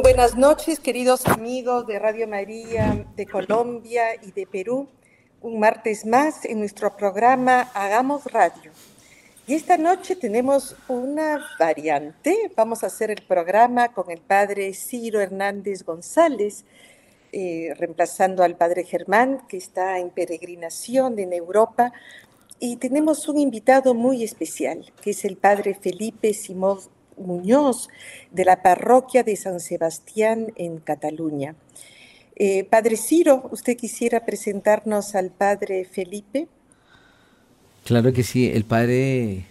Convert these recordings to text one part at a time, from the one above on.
Muy buenas noches, queridos amigos de Radio María de Colombia y de Perú. Un martes más en nuestro programa Hagamos Radio. Y esta noche tenemos una variante. Vamos a hacer el programa con el padre Ciro Hernández González, eh, reemplazando al padre Germán, que está en peregrinación en Europa. Y tenemos un invitado muy especial, que es el padre Felipe Simón Muñoz, de la parroquia de San Sebastián en Cataluña. Eh, padre Ciro, ¿usted quisiera presentarnos al padre Felipe? Claro que sí, el padre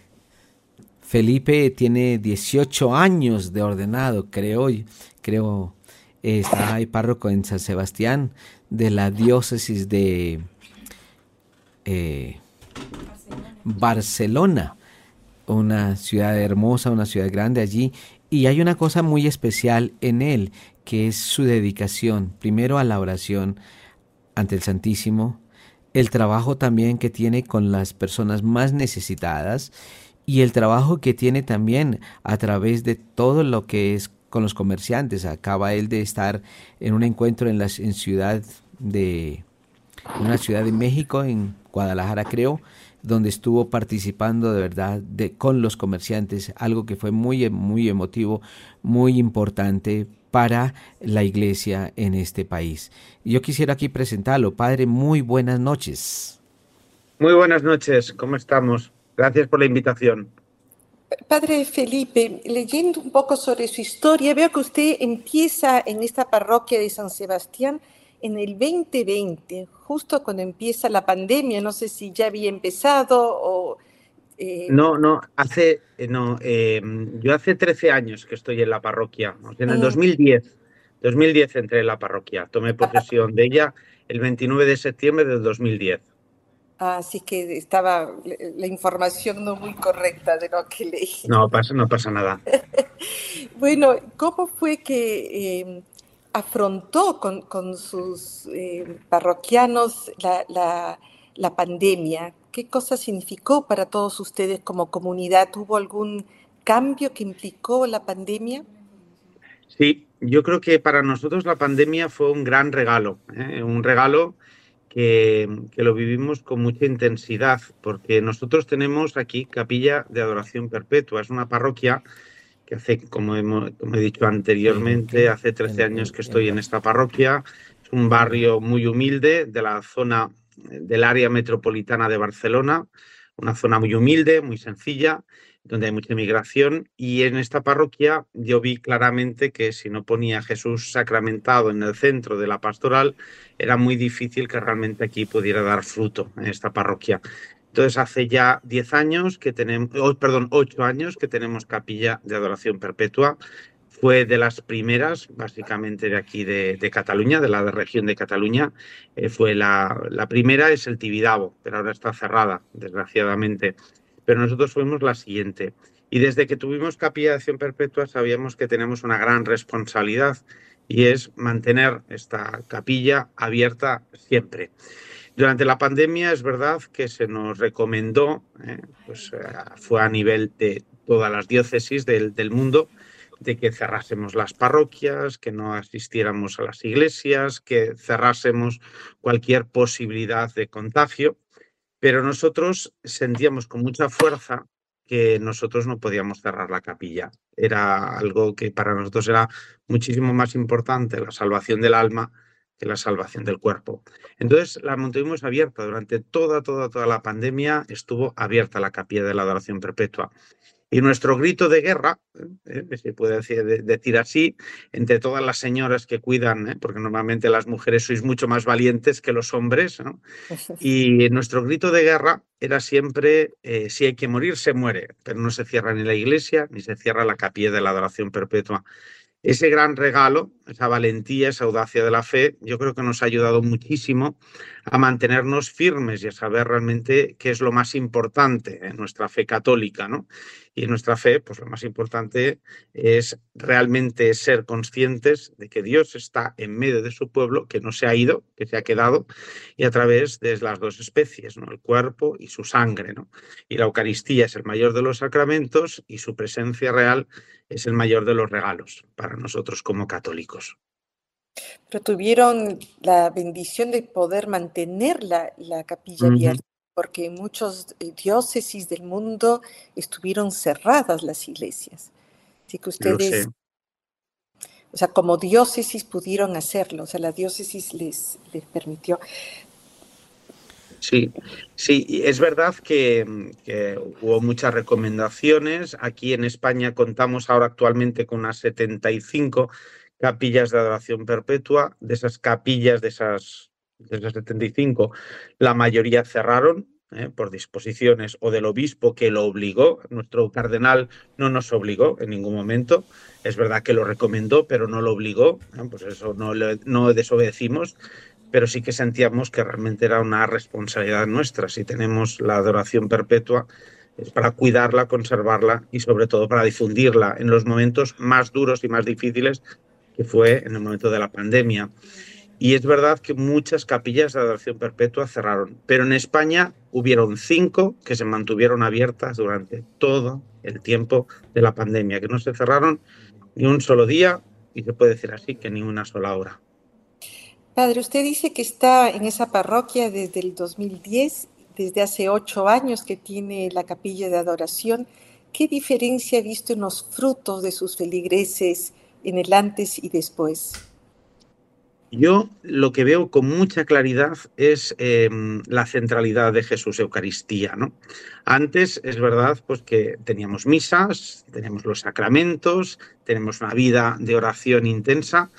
Felipe tiene 18 años de ordenado, creo, creo, está ahí párroco en San Sebastián de la diócesis de eh, Barcelona una ciudad hermosa, una ciudad grande allí, y hay una cosa muy especial en él, que es su dedicación, primero a la oración ante el Santísimo, el trabajo también que tiene con las personas más necesitadas y el trabajo que tiene también a través de todo lo que es con los comerciantes. Acaba él de estar en un encuentro en la en ciudad de una ciudad de México, en Guadalajara creo, donde estuvo participando de verdad de, con los comerciantes, algo que fue muy, muy emotivo, muy importante para la iglesia en este país. Yo quisiera aquí presentarlo. Padre, muy buenas noches. Muy buenas noches, ¿cómo estamos? Gracias por la invitación. Padre Felipe, leyendo un poco sobre su historia, veo que usted empieza en esta parroquia de San Sebastián en el 2020, justo cuando empieza la pandemia, no sé si ya había empezado o... Eh, no, no, hace, eh, no, em, yo hace 13 años que estoy en la parroquia, en el 2010, 2010 entré en la parroquia, tomé posesión de ella el 29 de septiembre del 2010. Así que estaba la información no muy correcta de lo que leí. No pasa, no pasa nada. bueno, ¿cómo fue que em, afrontó con, sus eh, parroquianos la, pandemia? ¿Qué cosa significó para todos ustedes como comunidad? ¿Hubo algún cambio que implicó la pandemia? Sí, yo creo que para nosotros la pandemia fue un gran regalo, ¿eh? un regalo que, lo vivimos con mucha intensidad, porque nosotros tenemos aquí Capilla de Adoración Perpetua, es una parroquia que hace, como, he dicho anteriormente, hace 13 años que estoy en esta parroquia. Es un barrio muy humilde de la zona del área metropolitana de Barcelona, una zona muy humilde, muy sencilla, donde hay mucha inmigración. Y en esta parroquia yo vi claramente que si no ponía a Jesús sacramentado en el centro de la pastoral, era muy difícil que realmente aquí pudiera dar fruto en esta parroquia. Entonces hace ya 10 años que tenemos, perdón, 8 años que tenemos capilla de adoración perpetua. Fue de las primeras, básicamente de aquí de, Cataluña, de la región de Cataluña. Eh, fue la, primera, es el Tibidabo, pero ahora está cerrada, desgraciadamente. Pero nosotros fuimos la siguiente. Y desde que tuvimos capilla de adoración perpetua sabíamos que tenemos una gran responsabilidad y es mantener esta capilla abierta siempre. Durante la pandemia es verdad que se nos recomendó, eh, pues eh, fue a nivel de todas las diócesis del, del mundo, de que cerrásemos las parroquias, que no asistiéramos a las iglesias, que cerrásemos cualquier posibilidad de contagio. Pero nosotros sentíamos con mucha fuerza que nosotros no podíamos cerrar la capilla. Era algo que para nosotros era muchísimo más importante, la salvación del alma, que la salvación del cuerpo. Entonces la mantuvimos abierta durante toda, toda, toda la pandemia, estuvo abierta la capilla de la adoración perpetua. Y nuestro grito de guerra, ¿eh? ¿eh? se puede decir, así, entre todas las señoras que cuidan, ¿eh? porque normalmente las mujeres sois mucho más valientes que los hombres, y nuestro grito de guerra era siempre, eh, si hay que morir, se muere, pero no se cierra ni la iglesia ni se cierra la capilla de la adoración perpetua. Ese gran regalo, esa valentía, esa audacia de la fe, yo creo que nos ha ayudado muchísimo a mantenernos firmes y a saber realmente qué es lo más importante en nuestra fe católica, ¿no? Y en nuestra fe, pues lo más importante es realmente ser conscientes de que Dios está en medio de su pueblo, que no se ha ido, que se ha quedado, y a través de las dos especies, ¿no? El cuerpo y su sangre, ¿no? Y la Eucaristía es el mayor de los sacramentos y su presencia real es el mayor de los regalos para nosotros como católicos. Pero tuvieron la bendición de poder mantener la, capilla abierta, porque en muchos eh, diócesis del mundo estuvieron cerradas las iglesias. Así que ustedes, o sea, como diócesis pudieron hacerlo, o sea, la diócesis les, les permitió. Sí, sí, es verdad que, hubo muchas recomendaciones. Aquí en España contamos ahora actualmente con unas 75 capillas de adoración perpetua. De esas capillas, de esas, de esas 75, la mayoría cerraron ¿eh? por disposiciones o del obispo que lo obligó. Nuestro cardenal no nos obligó en ningún momento. Es verdad que lo recomendó, pero no lo obligó. ¿eh? Pues eso no, no desobedecimos pero sí que sentíamos que realmente era una responsabilidad nuestra. Si tenemos la adoración perpetua, es para cuidarla, conservarla y sobre todo para difundirla en los momentos más duros y más difíciles que fue en el momento de la pandemia. Y es verdad que muchas capillas de adoración perpetua cerraron, pero en España hubieron cinco que se mantuvieron abiertas durante todo el tiempo de la pandemia, que no se cerraron ni un solo día y se puede decir así que ni una sola hora. Padre, usted dice que está en esa parroquia desde el 2010, desde hace ocho años que tiene la capilla de adoración. ¿Qué diferencia ha visto en los frutos de sus feligreses en el antes y después? Yo lo que veo con mucha claridad es em, la centralidad de Jesús Eucaristía. ¿no? Antes es verdad pues, que teníamos misas, tenemos los sacramentos, tenemos una vida de oración intensa,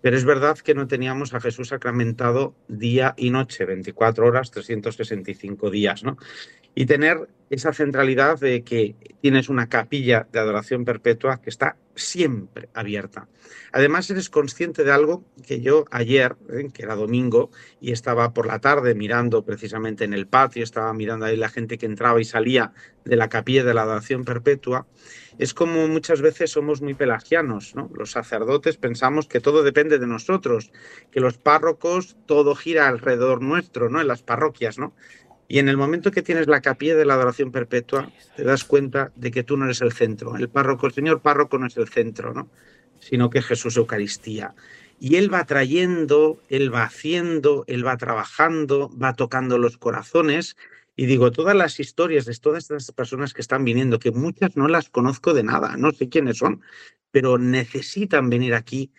pero es verdad que no teníamos a Jesús sacramentado día y noche, 24 horas, 365 días, ¿no? Y tener esa centralidad de que tienes una capilla de adoración perpetua que está siempre abierta. Además, eres consciente de algo que yo ayer, ¿eh? que era domingo, y estaba por la tarde mirando precisamente en el patio, estaba mirando ahí la gente que entraba y salía de la capilla de la adoración perpetua, es como muchas veces somos muy pelagianos, ¿no? Los sacerdotes pensamos que todo depende de nosotros, que los párrocos, todo gira alrededor nuestro, ¿no? En las parroquias, ¿no? Y en el momento que tienes la capilla de la adoración perpetua, te das cuenta de que tú no eres el centro. El párroco, el señor párroco no es el centro, ¿no? Sino que Jesús Eucaristía. Y Él va trayendo, Él va haciendo, Él va trabajando, va tocando los corazones y digo, todas las historias de todas estas personas que están viniendo, que muchas no las conozco de nada, no sé quiénes son, pero necesitan venir aquí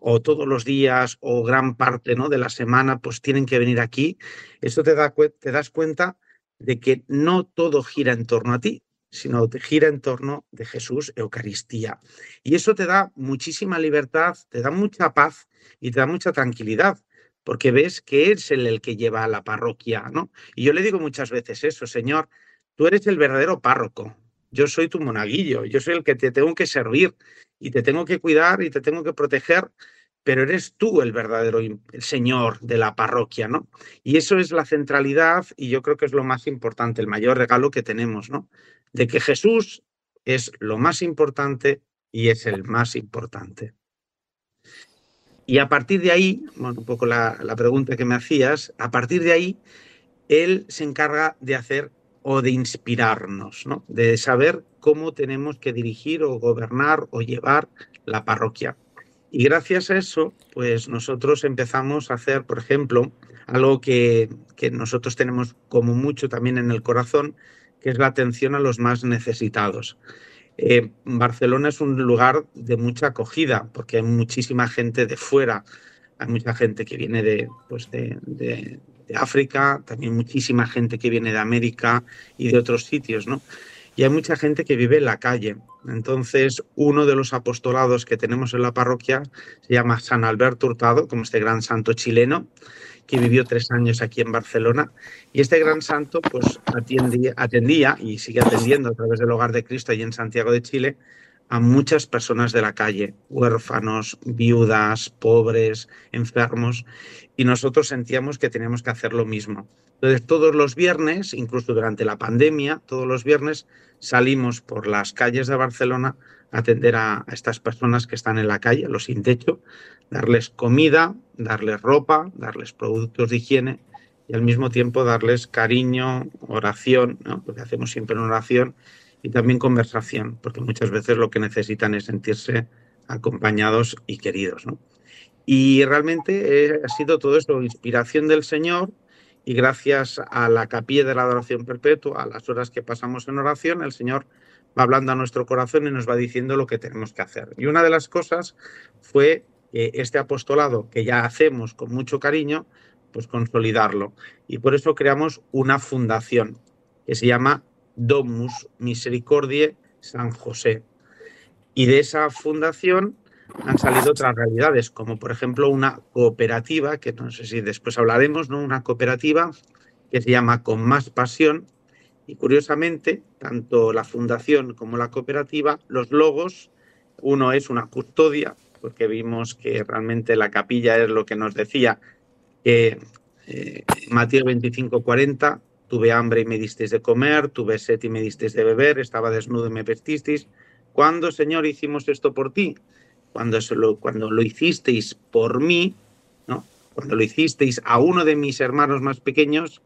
o todos los días o gran parte ¿no? de la semana, pues tienen que venir aquí. Eso te, da, te das cuenta de que no todo gira en torno a ti, sino te gira en torno de Jesús, Eucaristía. Y eso te da muchísima libertad, te da mucha paz y te da mucha tranquilidad, porque ves que es él el que lleva a la parroquia, ¿no? Y yo le digo muchas veces eso, Señor, tú eres el verdadero párroco, yo soy tu monaguillo, yo soy el que te tengo que servir y te tengo que cuidar y te tengo que proteger, pero eres tú el verdadero Señor de la parroquia, ¿no? Y eso es la centralidad y yo creo que es lo más importante, el mayor regalo que tenemos, ¿no? De que Jesús es lo más importante y es el más importante. Y a partir de ahí, bueno, un poco la, pregunta que me hacías, a partir de ahí, él se encarga de hacer o de inspirarnos, ¿no? de saber cómo tenemos que dirigir o gobernar o llevar la parroquia. Y gracias a eso, pues nosotros empezamos a hacer, por ejemplo, algo que, que nosotros tenemos como mucho también en el corazón, que es la atención a los más necesitados. Eh, Barcelona es un lugar de mucha acogida porque hay muchísima gente de fuera, hay mucha gente que viene de, pues de, África, también muchísima gente que viene de América y de otros sitios, ¿no? Y hay mucha gente que vive en la calle. Entonces, uno de los apostolados que tenemos en la parroquia se llama San Alberto Hurtado, como este gran santo chileno, que vivió tres años aquí en Barcelona. Y este gran santo pues atendía, atendía y sigue atendiendo a través del Hogar de Cristo y en Santiago de Chile a muchas personas de la calle, huérfanos, viudas, pobres, enfermos, y nosotros sentíamos que teníamos que hacer lo mismo. Entonces, todos los viernes, incluso durante la pandemia, todos los viernes salimos por las calles de Barcelona a atender a, estas personas que están en la calle, los sin techo, darles comida, darles ropa, darles productos de higiene y al mismo tiempo darles cariño, oración, porque hacemos siempre una oración y también conversación, porque muchas veces lo que necesitan es sentirse acompañados y queridos. Y realmente eh, ha sido todo esto inspiración del Señor y gracias a la capilla de la adoración perpetua, a las horas que pasamos en oración, el Señor va hablando a nuestro corazón y nos va diciendo lo que tenemos que hacer. Y una de las cosas fue que este apostolado que ya hacemos con mucho cariño, pues consolidarlo. Y por eso creamos una fundación que se llama Domus Misericordiae San José. Y de esa fundación han salido otras realidades, como por ejemplo una cooperativa, que no sé si después hablaremos, ¿no? Una cooperativa que se llama Con Más Pasión. Y curiosamente, tanto la fundación como la cooperativa, los logos, uno es una custodia, porque vimos que realmente la capilla es lo que nos decía que eh, Mateo 25, 40, tuve hambre y me disteis de comer, tuve sed y me disteis de beber, estaba desnudo y me vestisteis. ¿Cuándo, Señor, hicimos esto por ti? Cuando, lo, cuando lo hicisteis por mí, ¿no? Cuando lo hicisteis a uno de mis hermanos más pequeños,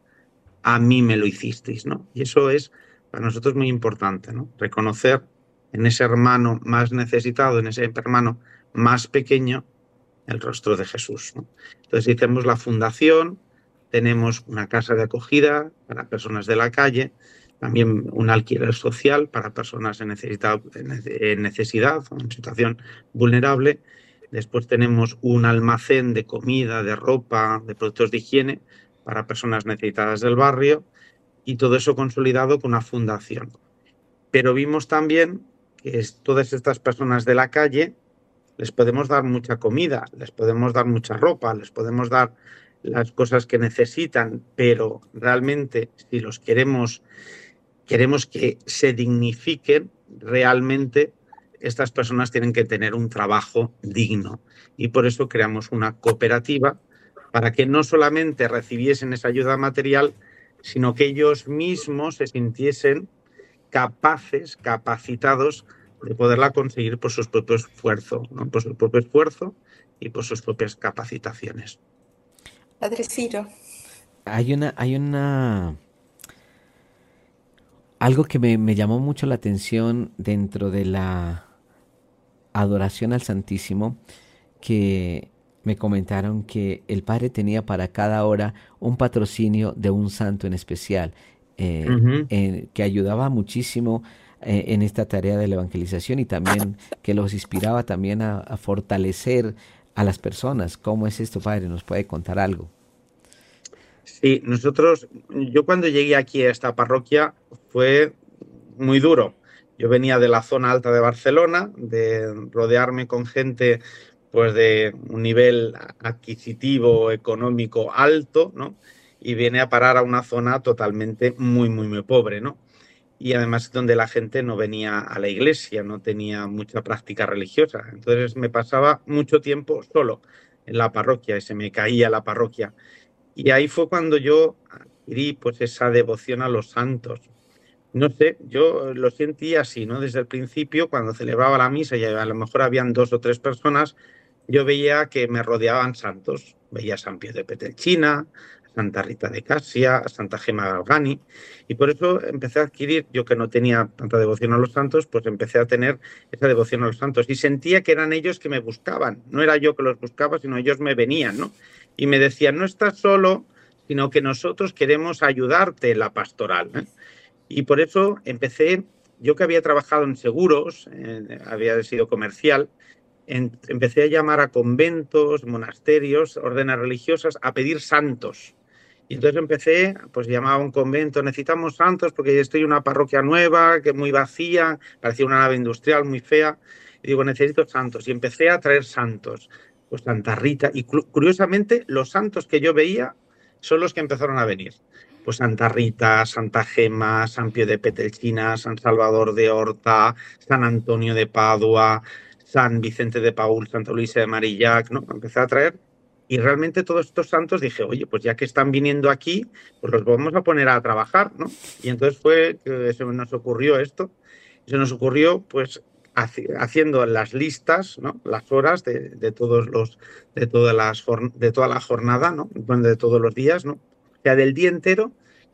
a mí me lo hicisteis, ¿no? Y eso es para nosotros muy importante, ¿no? Reconocer en ese hermano más necesitado, en ese hermano más pequeño, el rostro de Jesús. Entonces hicimos la fundación, tenemos una casa de acogida para personas de la calle, también un alquiler social para personas en necesidad, en necesidad o en situación vulnerable. Después tenemos un almacén de comida, de ropa, de productos de higiene para personas necesitadas del barrio y todo eso consolidado con una fundación. Pero vimos también que todas estas personas de la calle les podemos dar mucha comida, les podemos dar mucha ropa, les podemos dar las cosas que necesitan, pero realmente si los queremos, queremos que se dignifiquen, realmente estas personas tienen que tener un trabajo digno. Y por eso creamos una cooperativa para que no solamente recibiesen esa ayuda material, sino que ellos mismos se sintiesen capaces, capacitados de poderla conseguir por su propio esfuerzo, por su propio esfuerzo y por sus propias capacitaciones. Padre Ciro. Hay una, hay una, algo que me, me llamó mucho la atención dentro de la adoración al Santísimo, que me comentaron que el Padre tenía para cada hora un patrocinio de un santo en especial, eh, que ayudaba muchísimo eh, en esta tarea de la evangelización y también que los inspiraba también a, fortalecer a las personas. ¿Cómo es esto, Padre? ¿Nos puede contar algo? Sí, nosotros, yo cuando llegué aquí a esta parroquia fue muy duro. Yo venía de la zona alta de Barcelona, de rodearme con gente pues de un nivel adquisitivo, económico alto, ¿no? Y viene a parar a una zona totalmente muy, muy, muy pobre, ¿no? Y además donde la gente no venía a la iglesia, no tenía mucha práctica religiosa. Entonces me pasaba mucho tiempo solo en la parroquia y se me caía la parroquia. Y ahí fue cuando yo adquirí pues esa devoción a los santos. No sé, yo lo sentí así, ¿no? Desde el principio, cuando celebraba la misa y a lo mejor habían dos o tres personas, yo veía que me rodeaban santos. Veía a San Pío de Petelchina, Santa Rita de Casia, Santa Gema Galgani, y por eso empecé a adquirir, yo que no tenía tanta devoción a los santos, pues empecé a tener esa devoción a los santos y sentía que eran ellos que me buscaban, no era yo que los buscaba, sino ellos me venían, ¿no? Y me decían, no estás solo, sino que nosotros queremos ayudarte en la pastoral. ¿eh? Y por eso empecé, yo que había trabajado en seguros, había sido comercial, empecé a llamar a conventos, monasterios, órdenes religiosas a pedir santos. Y entonces empecé, pues llamaba a un convento, necesitamos santos porque estoy en una parroquia nueva, que es muy vacía, parecía una nave industrial muy fea. Digo, necesito santos. Y empecé a traer santos, pues Santa Rita. Y curiosamente, los santos que yo veía son los que empezaron a venir. Pues Santa Rita, Santa Gema, San Pío de Petelchina, San Salvador de Horta, San Antonio de Padua, San Vicente de Paul, Santa Luisa de Marillac, ¿no? Empecé a traer y realmente todos estos santos dije, oye, pues ya que están viniendo aquí, pues los vamos a poner a trabajar, ¿no? Y entonces fue que se nos ocurrió esto. Se nos ocurrió, pues, haciendo las listas, ¿no? Las horas de, todos los, de todas las, de toda la jornada, ¿no? De todos los días, ¿no? O sea, del día entero,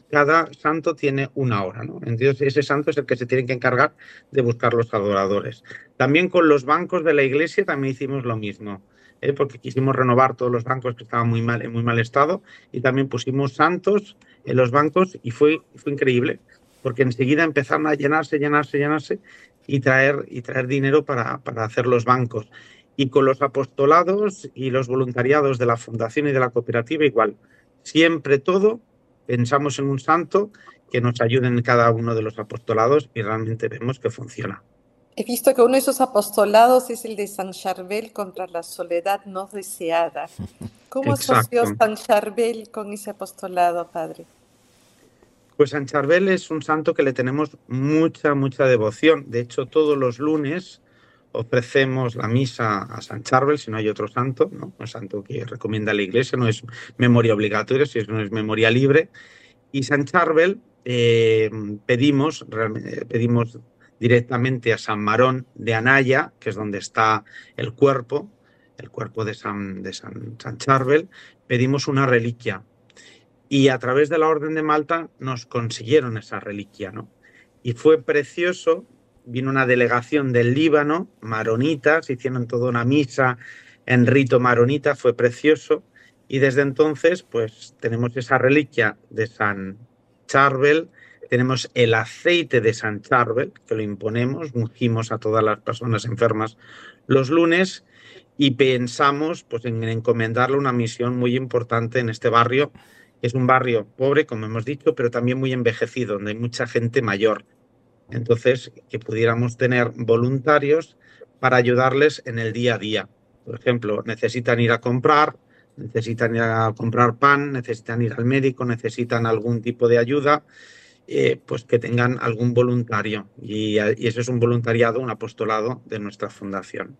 cada santo tiene una hora, ¿no? Entonces ese santo es el que se tiene que encargar de buscar los adoradores. También con los bancos de la iglesia también hicimos lo mismo. ¿Eh? porque quisimos renovar todos los bancos que estaban muy mal, en muy mal estado y también pusimos santos en los bancos y fue, fue increíble, porque enseguida empezaron a llenarse, llenarse, llenarse y traer, y traer dinero para, para hacer los bancos. Y con los apostolados y los voluntariados de la fundación y de la cooperativa igual. Siempre todo pensamos en un santo que nos ayude en cada uno de los apostolados y realmente vemos que funciona. He visto que uno de esos apostolados es el de San Charbel contra la soledad no deseada. ¿Cómo asoció San Charbel con ese apostolado, padre? Pues San Charbel es un santo que le tenemos mucha, mucha devoción. De hecho, todos los lunes ofrecemos la misa a San Charbel, si no hay otro santo, ¿no? un santo que recomienda la iglesia, no es memoria obligatoria, si no es memoria libre. Y San Charbel eh, pedimos, pedimos directamente a San Marón de Anaya, que es donde está el cuerpo, el cuerpo de San, de San, Charbel, pedimos una reliquia. Y a través de la Orden de Malta nos consiguieron esa reliquia, ¿no? Y fue precioso, vino una delegación del Líbano, maronitas, hicieron toda una misa en rito maronita, fue precioso. Y desde entonces, pues tenemos esa reliquia de San Charbel, tenemos el aceite de San Charbel, que lo imponemos, ungimos a todas las personas enfermas los lunes y pensamos pues, en encomendarle una misión muy importante en este barrio. Es un barrio pobre, como hemos dicho, pero también muy envejecido, donde hay mucha gente mayor. Entonces, que pudiéramos tener voluntarios para ayudarles en el día a día. Por ejemplo, necesitan ir a comprar, necesitan ir a comprar pan, necesitan ir al médico, necesitan algún tipo de ayuda eh, pues que tengan algún voluntario. Y, eso es un voluntariado, un apostolado de nuestra fundación.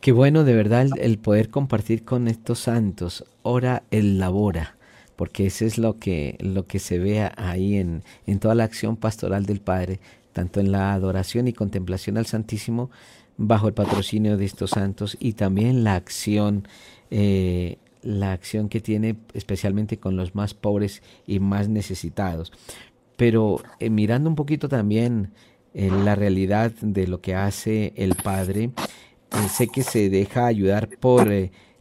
Qué bueno de verdad el, poder compartir con estos santos. Ora el labora, porque eso es lo que, lo que se ve ahí en, en toda la acción pastoral del Padre, tanto en la adoración y contemplación al Santísimo bajo el patrocinio de estos santos y también la acción eh, la acción que tiene especialmente con los más pobres y más necesitados. Pero eh, mirando un poquito también eh, la realidad de lo que hace el Padre, eh, sé que se deja ayudar por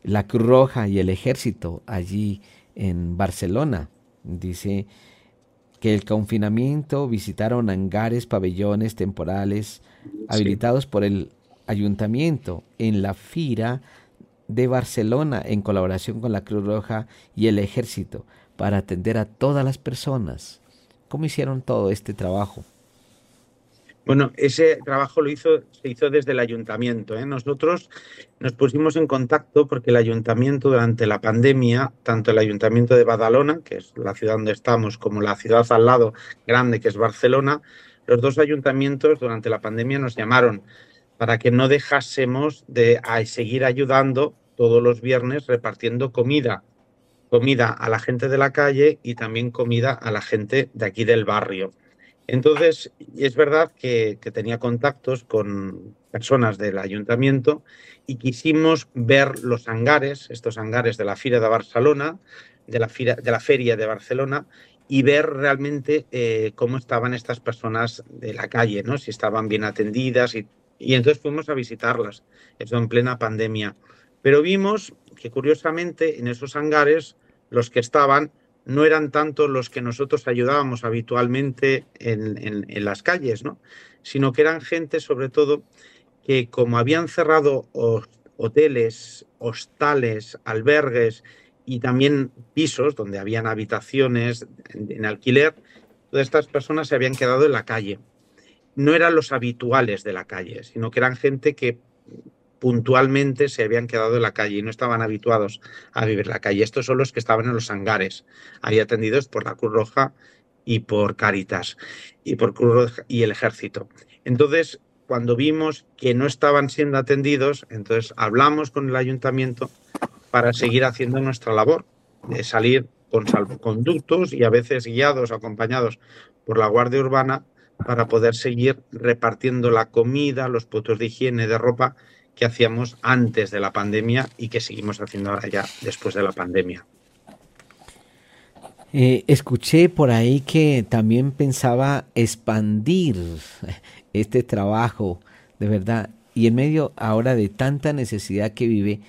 la Cruz Roja y el ejército allí en Barcelona. Dice que el confinamiento visitaron hangares, pabellones temporales habilitados por el ayuntamiento en la fira de Barcelona en colaboración con la Cruz Roja y el Ejército para atender a todas las personas. ¿Cómo hicieron todo este trabajo? Bueno, ese trabajo lo hizo, se hizo desde el ayuntamiento. ¿eh? Nosotros nos pusimos en contacto porque el ayuntamiento durante la pandemia, tanto el ayuntamiento de Badalona, que es la ciudad donde estamos, como la ciudad al lado grande, que es Barcelona, los dos ayuntamientos durante la pandemia nos llamaron para que no dejásemos de seguir ayudando todos los viernes repartiendo comida, comida a la gente de la calle y también comida a la gente de aquí del barrio. Entonces, es verdad que, tenía contactos con personas del ayuntamiento y quisimos ver los hangares, estos hangares de la Feria de Barcelona, de la, de la Feria de Barcelona, y ver realmente eh, cómo estaban estas personas de la calle, ¿no? si estaban bien atendidas y y entonces fuimos a visitarlas, eso en plena pandemia. Pero vimos que curiosamente en esos hangares los que estaban no eran tanto los que nosotros ayudábamos habitualmente en, las calles, ¿no? sino que eran gente sobre todo que como habían cerrado hoteles, hostales, albergues y también pisos donde habían habitaciones en alquiler, todas estas personas se habían quedado en la calle no eran los habituales de la calle, sino que eran gente que puntualmente se habían quedado en la calle y no estaban habituados a vivir la calle. Estos son los que estaban en los hangares, ahí atendidos por la Cruz Roja y por Caritas y por Cruz Roja y el Ejército. Entonces, cuando vimos que no estaban siendo atendidos, entonces hablamos con el ayuntamiento para seguir haciendo nuestra labor de salir con salvoconductos y a veces guiados, acompañados por la Guardia Urbana para poder seguir repartiendo la comida, los puntos de higiene, de ropa que hacíamos antes de la pandemia y que seguimos haciendo ahora ya después de la pandemia. Eh, escuché por ahí que también pensaba expandir este trabajo, de verdad. Y en medio ahora de tanta necesidad que vive,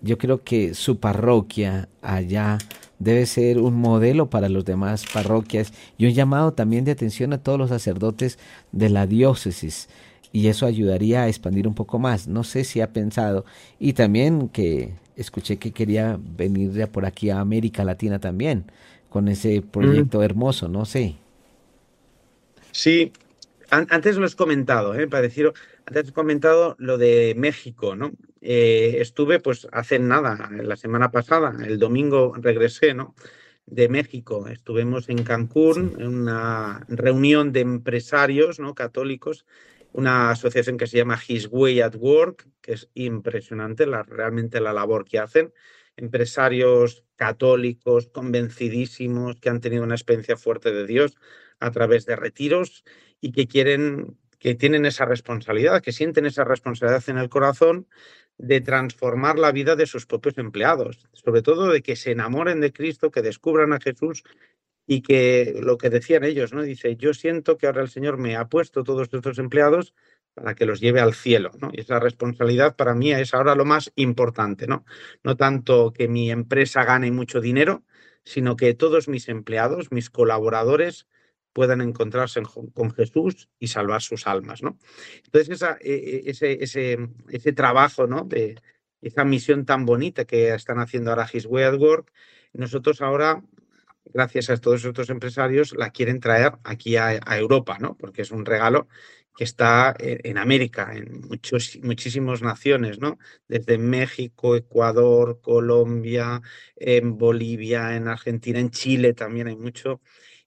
yo creo que su parroquia allá debe ser un modelo para los demás parroquias y un llamado también de atención a todos los sacerdotes de la diócesis. Y eso ayudaría a expandir un poco más. No sé si ha pensado. Y también que escuché que quería venir ya por aquí a América Latina también con ese proyecto hermoso, no sé. Sí, antes lo has comentado, ¿eh? para decir, antes has comentado lo de México, ¿no? Eh, estuve, pues, hace nada, la semana pasada, el domingo regresé, ¿no? De México. Estuvimos en Cancún, en una reunión de empresarios, ¿no? Católicos, una asociación que se llama His Way at Work, que es impresionante, la, realmente la labor que hacen empresarios católicos convencidísimos que han tenido una experiencia fuerte de Dios a través de retiros y que quieren, que tienen esa responsabilidad, que sienten esa responsabilidad en el corazón de transformar la vida de sus propios empleados, sobre todo de que se enamoren de Cristo, que descubran a Jesús y que lo que decían ellos, ¿no? Dice, yo siento que ahora el Señor me ha puesto todos estos empleados para que los lleve al cielo, ¿no? Y esa responsabilidad para mí es ahora lo más importante, ¿no? No tanto que mi empresa gane mucho dinero, sino que todos mis empleados, mis colaboradores, puedan encontrarse con Jesús y salvar sus almas, ¿no? Entonces, e, e, ese, ese, ese, trabajo, ¿no? De esa misión tan bonita que están haciendo ahora His Way at Work, nosotros ahora, gracias a todos estos empresarios, la quieren traer aquí a, a Europa, ¿no? Porque es un regalo que está en América, en muchos, muchísimas naciones, ¿no? Desde México, Ecuador, Colombia, en Bolivia, en Argentina, en Chile también hay mucho.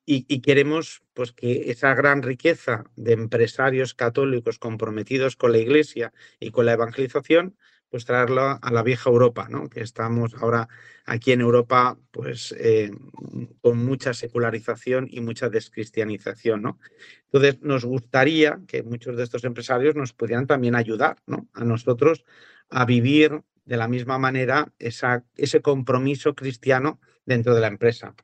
Y, queremos pues, que esa gran riqueza de empresarios católicos comprometidos con la Iglesia y con la evangelización pues traerlo a la vieja Europa, ¿no? Que estamos ahora aquí en Europa, pues eh, con mucha secularización y mucha descristianización, ¿no? Entonces nos gustaría que muchos de estos empresarios nos pudieran también ayudar, ¿no? A nosotros a vivir de la misma manera esa, ese compromiso cristiano dentro de la empresa.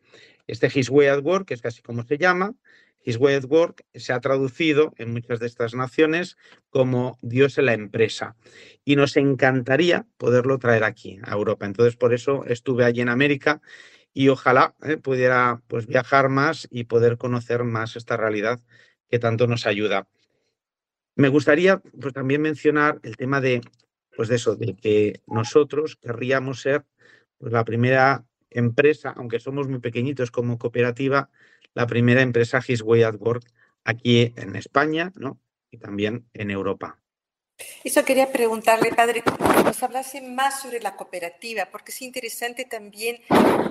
Este His Way at Work, que es casi como se llama, His Way at Work se ha traducido en muchas de estas naciones como Dios en la empresa. Y nos encantaría poderlo traer aquí, a Europa. Entonces, por eso estuve allí en América y ojalá eh, pudiera pues, viajar más y poder conocer más esta realidad que tanto nos ayuda. Me gustaría pues, también mencionar el tema de, pues, de eso, de que nosotros querríamos ser pues, la primera empresa, aunque somos muy pequeñitos como cooperativa, la primera empresa His Way at Work aquí en España ¿no? y también en Europa. Eso quería preguntarle, padre, que nos hablase más sobre la cooperativa, porque es interesante también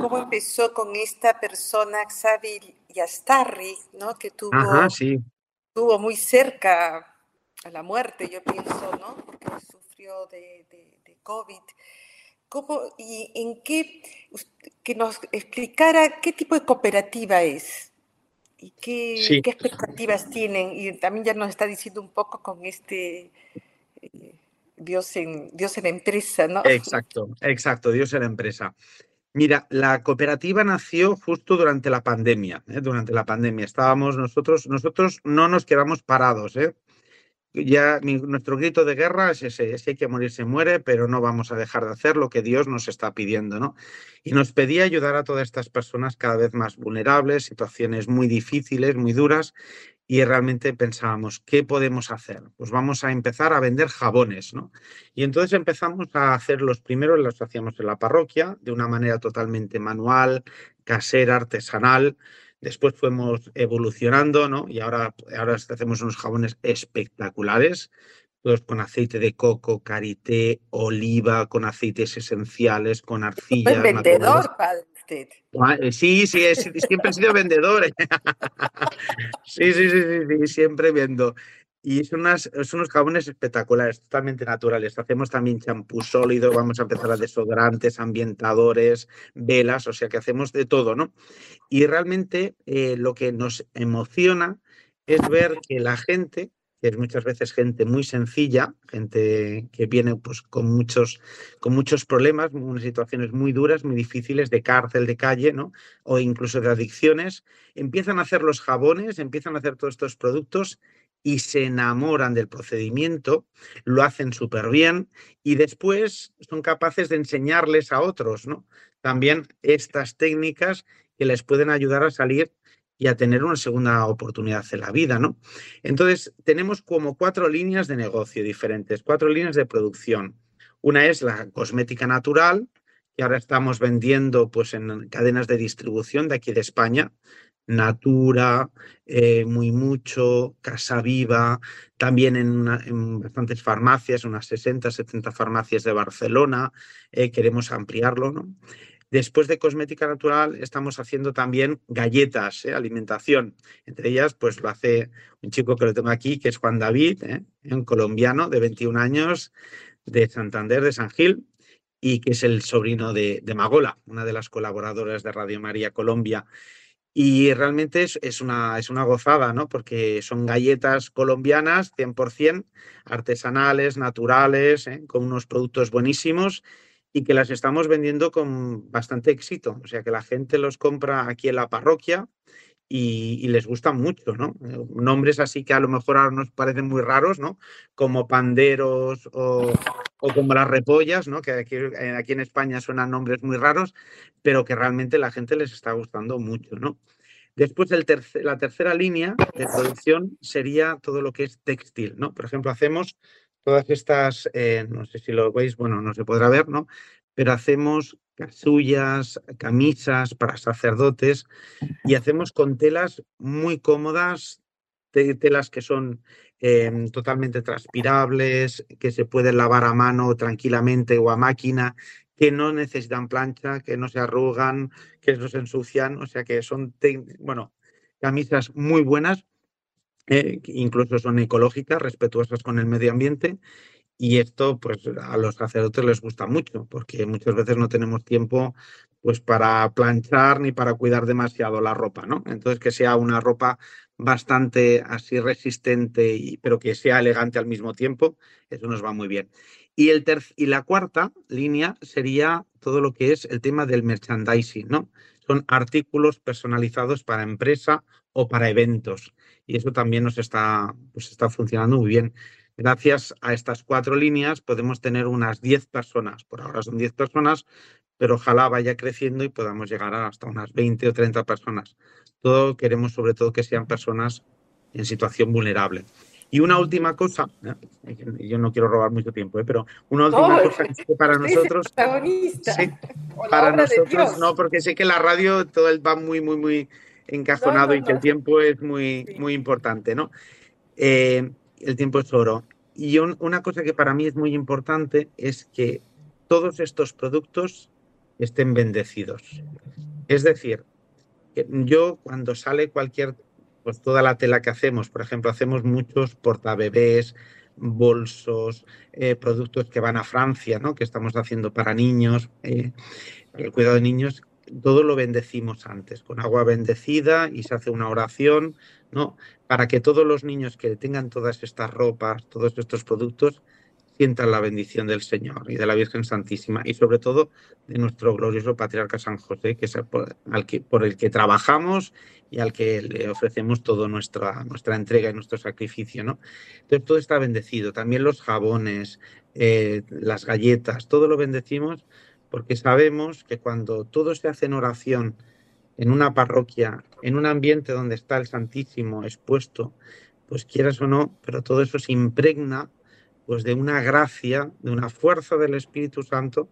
cómo empezó con esta persona, Xavi Yastarri, ¿no? que tuvo, tuvo muy cerca a la muerte, yo pienso, ¿no? porque sufrió de, de COVID. ¿Cómo y en qué, que nos explicara qué tipo de cooperativa es? ¿Y qué, expectativas tienen? Y también ya nos está diciendo un poco con este eh, Dios, en, Dios en la empresa, ¿no? Exacto, exacto, Dios en la empresa. Mira, la cooperativa nació justo durante la pandemia. ¿eh? Durante la pandemia estábamos nosotros, nosotros no nos quedamos parados. ¿eh? Ya nuestro grito de guerra es ese, si hay que morir se muere, pero no vamos a dejar de hacer lo que Dios nos está pidiendo, ¿no? Y nos pedía ayudar a todas estas personas cada vez más vulnerables, situaciones muy difíciles, muy duras, y realmente pensábamos, ¿qué podemos hacer? Pues vamos a empezar a vender jabones, ¿no? Y entonces empezamos a hacer los primeros, los hacíamos en la parroquia, de una manera totalmente manual, casera, artesanal, Después fuimos evolucionando, ¿no? Y ahora, ahora hacemos unos jabones espectaculares, todos con aceite de coco, karité, oliva, con aceites esenciales, con arcilla. Es vendedor, padre. Ah, eh, sí, sí, siempre he sido vendedor. sí, sí, sí, sí, siempre vendo. Y son, unas, son unos jabones espectaculares, totalmente naturales. Hacemos también champú sólido, vamos a empezar a desodorantes, ambientadores, velas, o sea que hacemos de todo, ¿no? Y realmente eh, lo que nos emociona es ver que la gente que es muchas veces gente muy sencilla, gente que viene pues, con, muchos, con muchos problemas, unas situaciones muy duras, muy difíciles de cárcel, de calle, ¿no? o incluso de adicciones, empiezan a hacer los jabones, empiezan a hacer todos estos productos y se enamoran del procedimiento, lo hacen súper bien y después son capaces de enseñarles a otros, ¿no? También estas técnicas que les pueden ayudar a salir y a tener una segunda oportunidad en la vida, ¿no? Entonces, tenemos como cuatro líneas de negocio diferentes, cuatro líneas de producción. Una es la cosmética natural, que ahora estamos vendiendo pues, en cadenas de distribución de aquí de España, Natura, eh, Muy Mucho, Casa Viva, también en, bastantes farmacias, unas 60, 70 farmacias de Barcelona, eh, queremos ampliarlo, ¿no? Después de cosmética natural, estamos haciendo también galletas, ¿eh? alimentación. Entre ellas, pues lo hace un chico que lo tengo aquí, que es Juan David, un colombiano de 21 años, de Santander, de San Gil, y que es el sobrino de, Magola, una de las colaboradoras de Radio María Colombia. Y realmente es, una, es una gozada, ¿no? Porque son galletas colombianas, 100%, artesanales, naturales, ¿eh? con unos productos buenísimos y que las estamos vendiendo con bastante éxito. O sea, que la gente los compra aquí en la parroquia y, les gusta mucho, ¿no? Nombres así que a lo mejor ahora nos parecen muy raros, ¿no? Como panderos o, como las repollas, ¿no? Que aquí, eh, aquí, en España suenan nombres muy raros, pero que realmente la gente les está gustando mucho, ¿no? Después, el la tercera línea de producción sería todo lo que es textil, ¿no? Por ejemplo, hacemos todas estas, eh, no sé si lo veis, bueno, no se podrá ver, ¿no? Pero hacemos casullas, camisas para sacerdotes y hacemos con telas muy cómodas, telas que son em, totalmente transpirables, que se pueden lavar a mano tranquilamente o a máquina, que no necesitan plancha, que no se arrugan, que no se ensucian, o sea que son, bueno, camisas muy buenas eh, incluso son ecológicas, respetuosas con el medio ambiente. Y esto, pues, a los sacerdotes les gusta mucho, porque muchas veces no tenemos tiempo, pues, para planchar ni para cuidar demasiado la ropa, ¿no? Entonces, que sea una ropa bastante así resistente, y, pero que sea elegante al mismo tiempo, eso nos va muy bien. Y, el y la cuarta línea sería todo lo que es el tema del merchandising, ¿no? Son artículos personalizados para empresa o para eventos y eso también nos está, pues está funcionando muy bien. Gracias a estas cuatro líneas podemos tener unas 10 personas. Por ahora son 10 personas, pero ojalá vaya creciendo y podamos llegar hasta unas 20 o 30 personas. Todo queremos sobre todo que sean personas en situación vulnerable. Y una última cosa, yo no quiero robar mucho tiempo, ¿eh? pero una última cosa que para nosotros... Sí, para nosotros no, porque sé que la radio todo va muy, muy, muy encajonado y que el tiempo es muy, muy importante, ¿no? Eh, el tiempo es oro. Y una cosa que para mí es muy importante es que todos estos productos estén bendecidos. Es decir, yo cuando sale cualquier, pues toda la tela que hacemos, por ejemplo, hacemos muchos portabebés, bolsos, eh, productos que van a Francia, ¿no? que estamos haciendo para niños, eh, el cuidado de niños, todo lo bendecimos antes, con agua bendecida y se hace una oración, ¿no? Para que todos los niños que tengan todas estas ropas, todos estos productos, sientan la bendición del Señor y de la Virgen Santísima y sobre todo de nuestro glorioso patriarca San José, que es por, el que trabajamos y al que le ofrecemos toda nuestra, nuestra entrega y nuestro sacrificio, ¿no? Entonces todo está bendecido, también los jabones, eh, las galletas, todo lo bendecimos porque sabemos que cuando todo se hace en oración, en una parroquia, en un ambiente donde está el Santísimo expuesto, pues quieras o no, pero todo eso se impregna pues de una gracia, de una fuerza del Espíritu Santo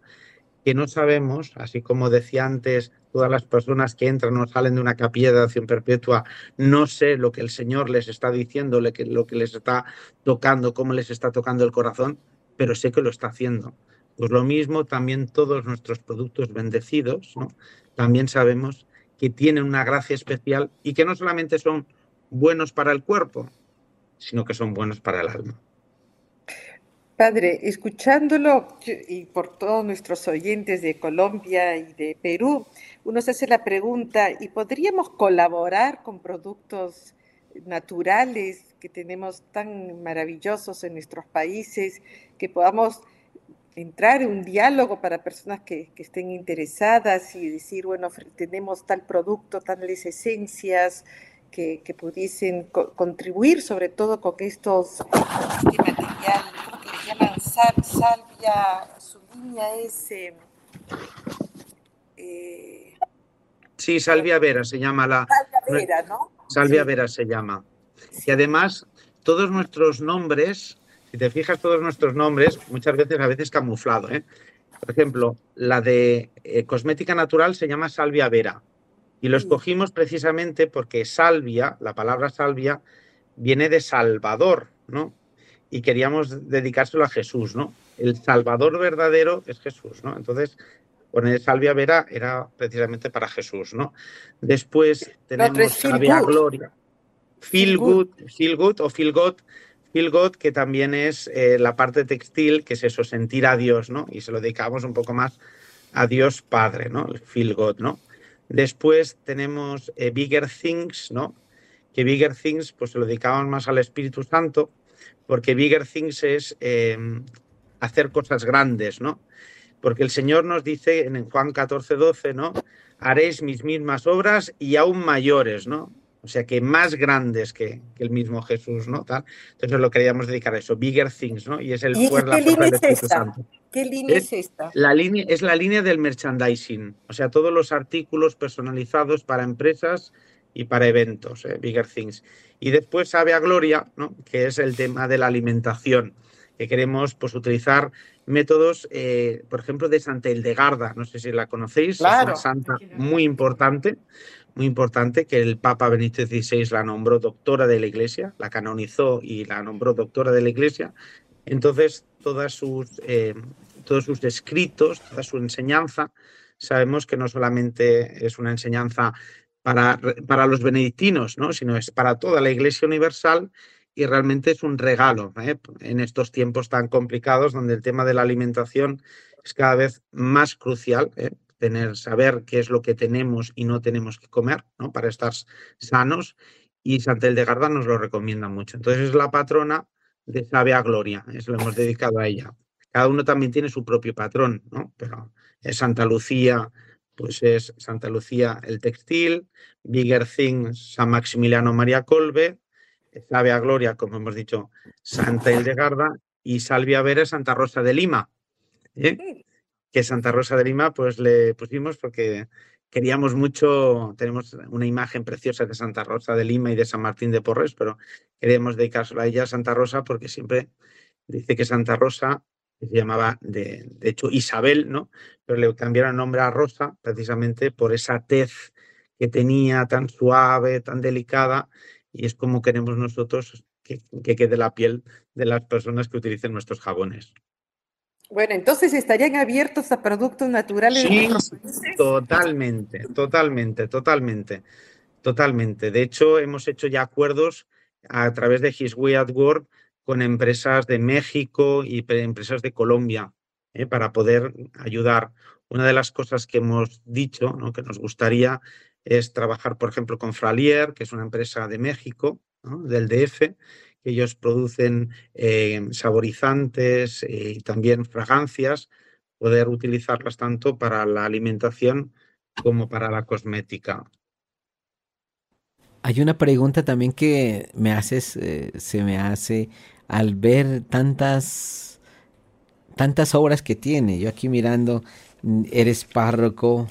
que no sabemos, así como decía antes, todas las personas que entran o salen de una capilla de acción perpetua, no sé lo que el Señor les está diciendo, lo que les está tocando, cómo les está tocando el corazón, pero sé que lo está haciendo. Pues lo mismo, también todos nuestros productos bendecidos, ¿no? también sabemos que tienen una gracia especial y que no solamente son buenos para el cuerpo, sino que son buenos para el alma. Padre, escuchándolo y por todos nuestros oyentes de Colombia y de Perú, uno se hace la pregunta, ¿y podríamos colaborar con productos naturales que tenemos tan maravillosos en nuestros países, que podamos entrar en un diálogo para personas que, estén interesadas y decir, bueno, tenemos tal producto, tales esencias que, pudiesen contribuir sobre todo con estos, este material, que le llaman salvia, su línea es... Eh, eh, sí, salvia vera se llama la... Salvia vera, ¿no? Salvia vera se llama. Y además, todos nuestros nombres si te fijas, todos nuestros nombres, muchas veces, a veces camuflado. ¿eh? Por ejemplo, la de eh, cosmética natural se llama salvia vera. Y lo escogimos precisamente porque salvia, la palabra salvia, viene de Salvador, ¿no? Y queríamos dedicárselo a Jesús, ¿no? El Salvador verdadero es Jesús, ¿no? Entonces, poner salvia vera era precisamente para Jesús, ¿no? Después tenemos salvia gloria. Feel good, feel good o feel good Feel God, que también es eh, la parte textil, que es eso, sentir a Dios, ¿no? Y se lo dedicamos un poco más a Dios Padre, ¿no? El Feel God, ¿no? Después tenemos eh, Bigger Things, ¿no? Que Bigger Things, pues se lo dedicamos más al Espíritu Santo, porque Bigger Things es eh, hacer cosas grandes, ¿no? Porque el Señor nos dice en Juan 14, 12, ¿no? Haréis mis mismas obras y aún mayores, ¿no? o sea que más grandes que, el mismo Jesús, ¿no? Entonces lo queríamos dedicar a eso, bigger things, ¿no? Y es el ¿Y qué línea es esta? ¿Qué línea es, esta? La línea, es la línea del merchandising, o sea, todos los artículos personalizados para empresas y para eventos, ¿eh? Bigger Things. Y después sabe a Gloria, ¿no? que es el tema de la alimentación, que queremos pues, utilizar métodos, eh, por ejemplo, de Santa Hildegarda, no sé si la conocéis, es una santa muy importante, muy importante que el Papa Benito XVI la nombró doctora de la Iglesia, la canonizó y la nombró doctora de la Iglesia. Entonces, todas sus, eh, todos sus escritos, toda su enseñanza, sabemos que no solamente es una enseñanza para, para los benedictinos, ¿no? sino es para toda la Iglesia Universal y realmente es un regalo ¿eh? en estos tiempos tan complicados donde el tema de la alimentación es cada vez más crucial. ¿eh? tener, saber qué es lo que tenemos y no tenemos que comer, ¿no? Para estar sanos. Y Santel de Garda nos lo recomienda mucho. Entonces es la patrona de Sabia Gloria, es lo hemos dedicado a ella. Cada uno también tiene su propio patrón, ¿no? Pero es Santa Lucía, pues es Santa Lucía el textil, Bigger Things, San Maximiliano María Colbe, Sabia Gloria, como hemos dicho, Santa Hildegarda y Salvia Vera Santa Rosa de Lima. ¿eh? que Santa Rosa de Lima pues le pusimos porque queríamos mucho, tenemos una imagen preciosa de Santa Rosa de Lima y de San Martín de Porres, pero queríamos dedicársela a ella a Santa Rosa porque siempre dice que Santa Rosa se llamaba de, de hecho Isabel, ¿no? Pero le cambiaron el nombre a Rosa precisamente por esa tez que tenía tan suave, tan delicada, y es como queremos nosotros que, que quede la piel de las personas que utilicen nuestros jabones. Bueno, entonces estarían abiertos a productos naturales. Sí, totalmente, totalmente, totalmente, totalmente. De hecho, hemos hecho ya acuerdos a través de His Way at Work con empresas de México y empresas de Colombia ¿eh? para poder ayudar. Una de las cosas que hemos dicho, que nos gustaría, es trabajar, por ejemplo, con Fralier, que es una empresa de México, del DF, ellos producen eh, saborizantes eh, y también fragancias, poder utilizarlas tanto para la alimentación como para la cosmética. Hay una pregunta también que me haces, eh, se me hace al ver tantas, tantas obras que tiene. Yo aquí mirando, eres párroco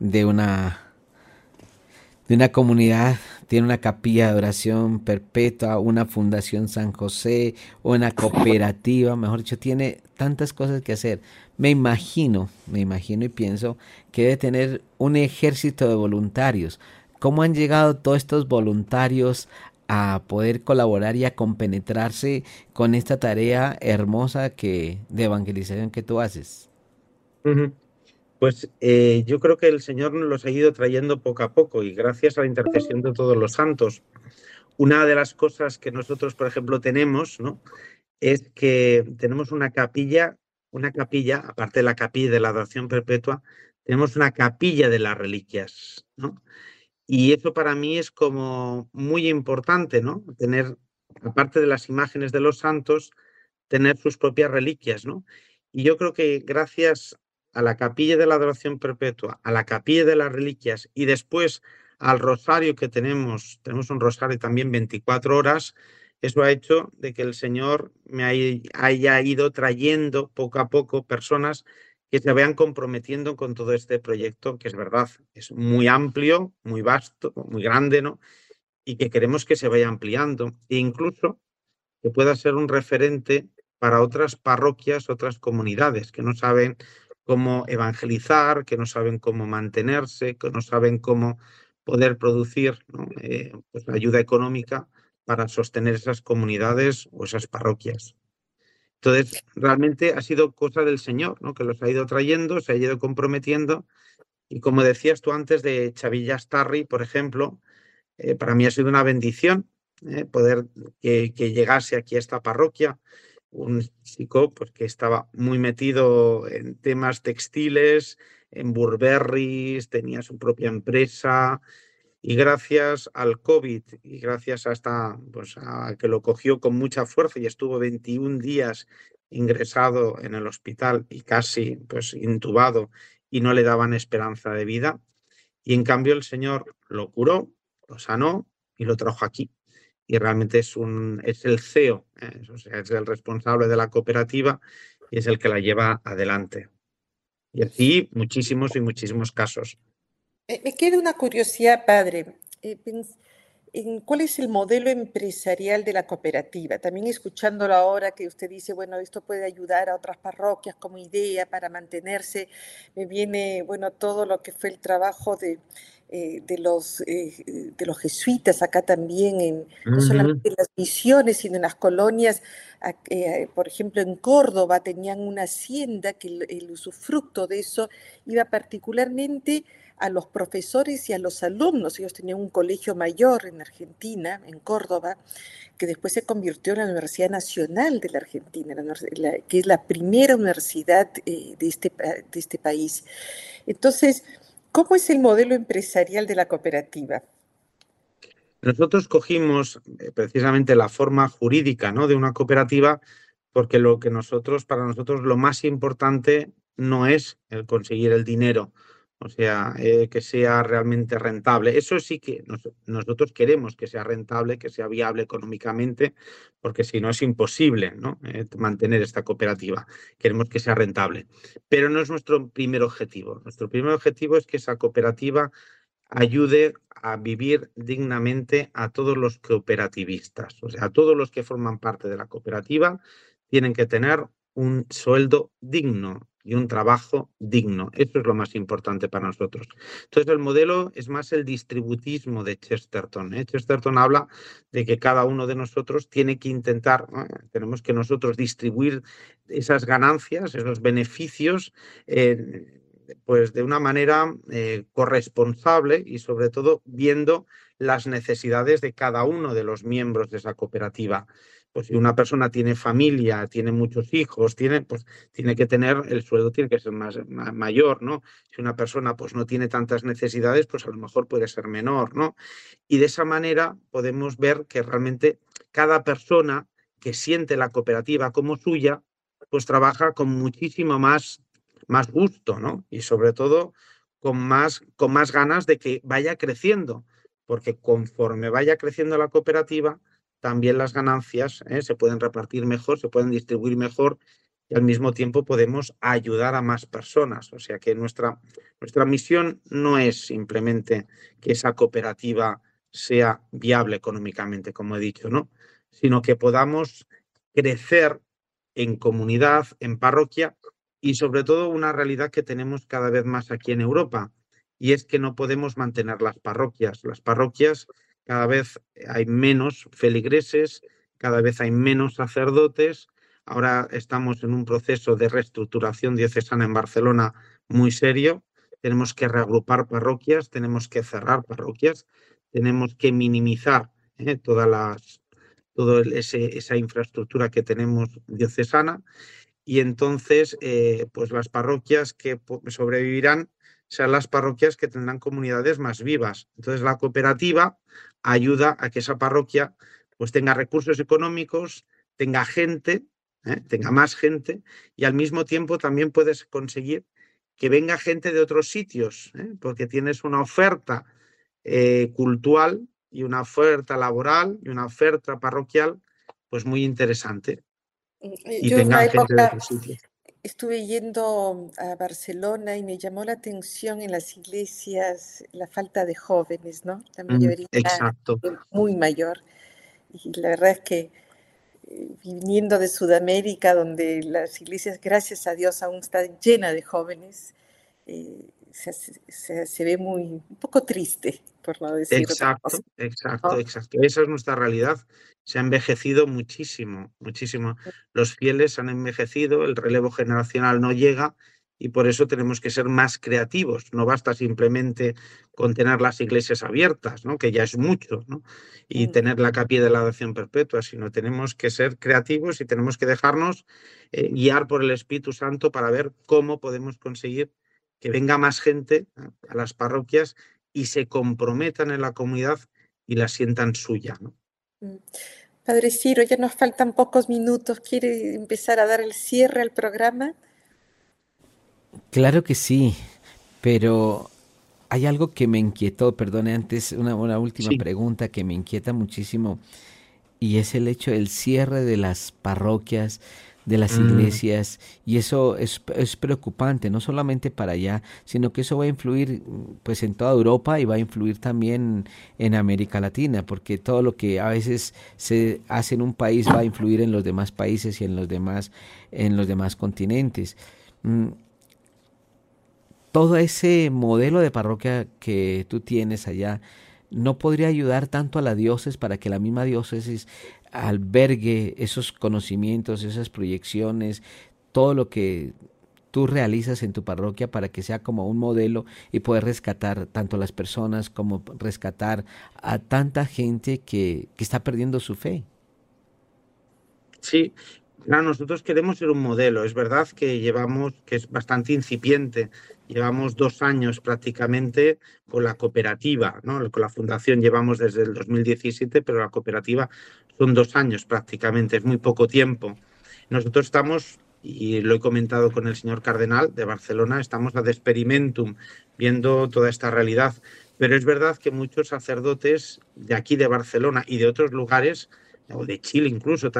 de una de una comunidad, tiene una capilla de oración perpetua, una fundación San José, una cooperativa, mejor dicho, tiene tantas cosas que hacer. Me imagino, me imagino y pienso que debe tener un ejército de voluntarios. ¿Cómo han llegado todos estos voluntarios a poder colaborar y a compenetrarse con esta tarea hermosa que, de evangelización que tú haces? Pues eh, yo creo que el Señor nos los ha ido trayendo poco a poco y gracias a la intercesión de todos los santos. Una de las cosas que nosotros, por ejemplo, tenemos, ¿no? Es que tenemos una capilla, una capilla, aparte de la capilla de la adoración perpetua, tenemos una capilla de las reliquias, ¿no? Y eso para mí es como muy importante, ¿no? Tener, aparte de las imágenes de los santos, tener sus propias reliquias, ¿no? Y yo creo que gracias a la capilla de la adoración perpetua, a la capilla de las reliquias y después al rosario que tenemos, tenemos un rosario también 24 horas, eso ha hecho de que el Señor me haya ido trayendo poco a poco personas que se vayan comprometiendo con todo este proyecto, que es verdad, es muy amplio, muy vasto, muy grande, ¿no? Y que queremos que se vaya ampliando e incluso que pueda ser un referente para otras parroquias, otras comunidades que no saben cómo evangelizar, que no saben cómo mantenerse, que no saben cómo poder producir eh, pues, ayuda económica para sostener esas comunidades o esas parroquias. Entonces, realmente ha sido cosa del Señor, ¿no? que los ha ido trayendo, se ha ido comprometiendo. Y como decías tú antes de Chavillas Tarri, por ejemplo, eh, para mí ha sido una bendición ¿eh? poder que, llegase aquí a esta parroquia un chico pues, que estaba muy metido en temas textiles, en Burberry, tenía su propia empresa, y gracias al COVID y gracias a, pues a que lo cogió con mucha fuerza y estuvo 21 días ingresado en el hospital y casi pues intubado y no le daban esperanza de vida. Y en cambio el Señor lo curó, lo sanó y lo trajo aquí. Y realmente es, un, es el CEO, ¿eh? o sea, es el responsable de la cooperativa y es el que la lleva adelante. Y así muchísimos y muchísimos casos. Eh, me queda una curiosidad, padre. Eh, en cuál es el modelo empresarial de la cooperativa. También escuchándolo ahora que usted dice, bueno, esto puede ayudar a otras parroquias como idea para mantenerse, me viene, bueno, todo lo que fue el trabajo de, eh, de, los, de los jesuitas acá también, en, no solamente en las misiones, sino en las colonias. por ejemplo, en Córdoba tenían una hacienda que el usufructo de eso iba particularmente a los profesores y a los alumnos. Ellos tenían un colegio mayor en Argentina, en Córdoba, que después se convirtió en la Universidad Nacional de la Argentina, que es la primera universidad eh, de, este, de este país. Entonces, ¿cómo es el modelo empresarial de la cooperativa? Nosotros cogimos eh, precisamente la forma jurídica ¿no? de una cooperativa porque lo que nosotros, para nosotros, lo más importante no es el conseguir el dinero o sea, eh, que sea realmente rentable. Eso sí que nosotros queremos que sea rentable, que sea viable económicamente, porque si no es imposible ¿no? Eh, mantener esta cooperativa. Queremos que sea rentable. Pero no es nuestro primer objetivo. Nuestro primer objetivo es que esa cooperativa ayude a vivir dignamente a todos los cooperativistas. O sea, a todos los que forman parte de la cooperativa tienen que tener un sueldo digno, y un trabajo digno. Eso es lo más importante para nosotros. Entonces, el modelo es más el distributismo de Chesterton. ¿eh? Chesterton habla de que cada uno de nosotros tiene que intentar, tenemos que nosotros distribuir esas ganancias, esos beneficios. Eh, pues de una manera eh, corresponsable y sobre todo viendo las necesidades de cada uno de los miembros de esa cooperativa pues si una persona tiene familia, tiene muchos hijos, tiene, pues tiene que tener, el sueldo tiene que ser más, mayor, ¿no? Si una persona pues no tiene tantas necesidades, pues a lo mejor puede ser menor, ¿no? Y de esa manera podemos ver que realmente cada persona que siente la cooperativa como suya, pues trabaja con muchísimo más, más gusto, ¿no? Y sobre todo con más, con más ganas de que vaya creciendo, porque conforme vaya creciendo la cooperativa, también las ganancias ¿eh? se pueden repartir mejor, se pueden distribuir mejor y al mismo tiempo podemos ayudar a más personas. O sea que nuestra, nuestra misión no es simplemente que esa cooperativa sea viable económicamente, como he dicho, ¿no? sino que podamos crecer en comunidad, en parroquia y sobre todo una realidad que tenemos cada vez más aquí en Europa y es que no podemos mantener las parroquias. Las parroquias cada vez hay menos feligreses, cada vez hay menos sacerdotes. Ahora estamos en un proceso de reestructuración diocesana en Barcelona muy serio. Tenemos que reagrupar parroquias, tenemos que cerrar parroquias, tenemos que minimizar ¿eh? toda esa infraestructura que tenemos diocesana y entonces eh, pues las parroquias que sobrevivirán serán las parroquias que tendrán comunidades más vivas. Entonces la cooperativa ayuda a que esa parroquia pues tenga recursos económicos, tenga gente, ¿eh? tenga más gente y al mismo tiempo también puedes conseguir que venga gente de otros sitios, ¿eh? porque tienes una oferta eh, cultural y una oferta laboral y una oferta parroquial pues muy interesante. Y Yo de otros sitios. Estuve yendo a Barcelona y me llamó la atención en las iglesias la falta de jóvenes, ¿no? La mm, mayoría Exacto. muy mayor. Y la verdad es que eh, viniendo de Sudamérica, donde las iglesias, gracias a Dios, aún están llenas de jóvenes, eh, se, ve muy un poco triste, por no decir Exacto, exacto, exacto. Esa es nuestra realidad. Se ha envejecido muchísimo, muchísimo. Los fieles han envejecido, el relevo generacional no llega y por eso tenemos que ser más creativos. No basta simplemente con tener las iglesias abiertas, ¿no? que ya es mucho, ¿no? y mm. tener la capilla de la adoración perpetua, sino tenemos que ser creativos y tenemos que dejarnos eh, guiar por el Espíritu Santo para ver cómo podemos conseguir que venga más gente a las parroquias y se comprometan en la comunidad y la sientan suya. ¿no? Mm. Padre Ciro, ya nos faltan pocos minutos. ¿Quiere empezar a dar el cierre al programa? Claro que sí, pero hay algo que me inquietó, perdone antes, una, última pregunta que me inquieta muchísimo, y es el hecho del cierre de las parroquias, de las mm. iglesias y eso es, es, preocupante, no solamente para allá, sino que eso va a influir pues en toda Europa y va a influir también en América Latina, porque todo lo que a veces se hace en un país va a influir en los demás países y en los demás, en los demás continentes. Mm, todo ese modelo de parroquia que tú tienes allá, no podría ayudar tanto a la diócesis para que la misma diócesis albergue esos conocimientos, esas proyecciones, todo lo que tú realizas en tu parroquia para que sea como un modelo y poder rescatar tanto las personas como rescatar a tanta gente que, que está perdiendo su fe. Sí, nosotros queremos ser un modelo. Es verdad que llevamos, que es bastante incipiente, llevamos dos años prácticamente con la cooperativa, ¿no? Con la fundación llevamos desde el 2017, pero la cooperativa son dos años prácticamente, es muy poco tiempo. Nosotros estamos, y lo he comentado con el señor Cardenal de Barcelona, estamos a experimentum, viendo toda esta realidad. Pero es verdad que muchos sacerdotes de aquí de Barcelona y de otros lugares o de Chile incluso,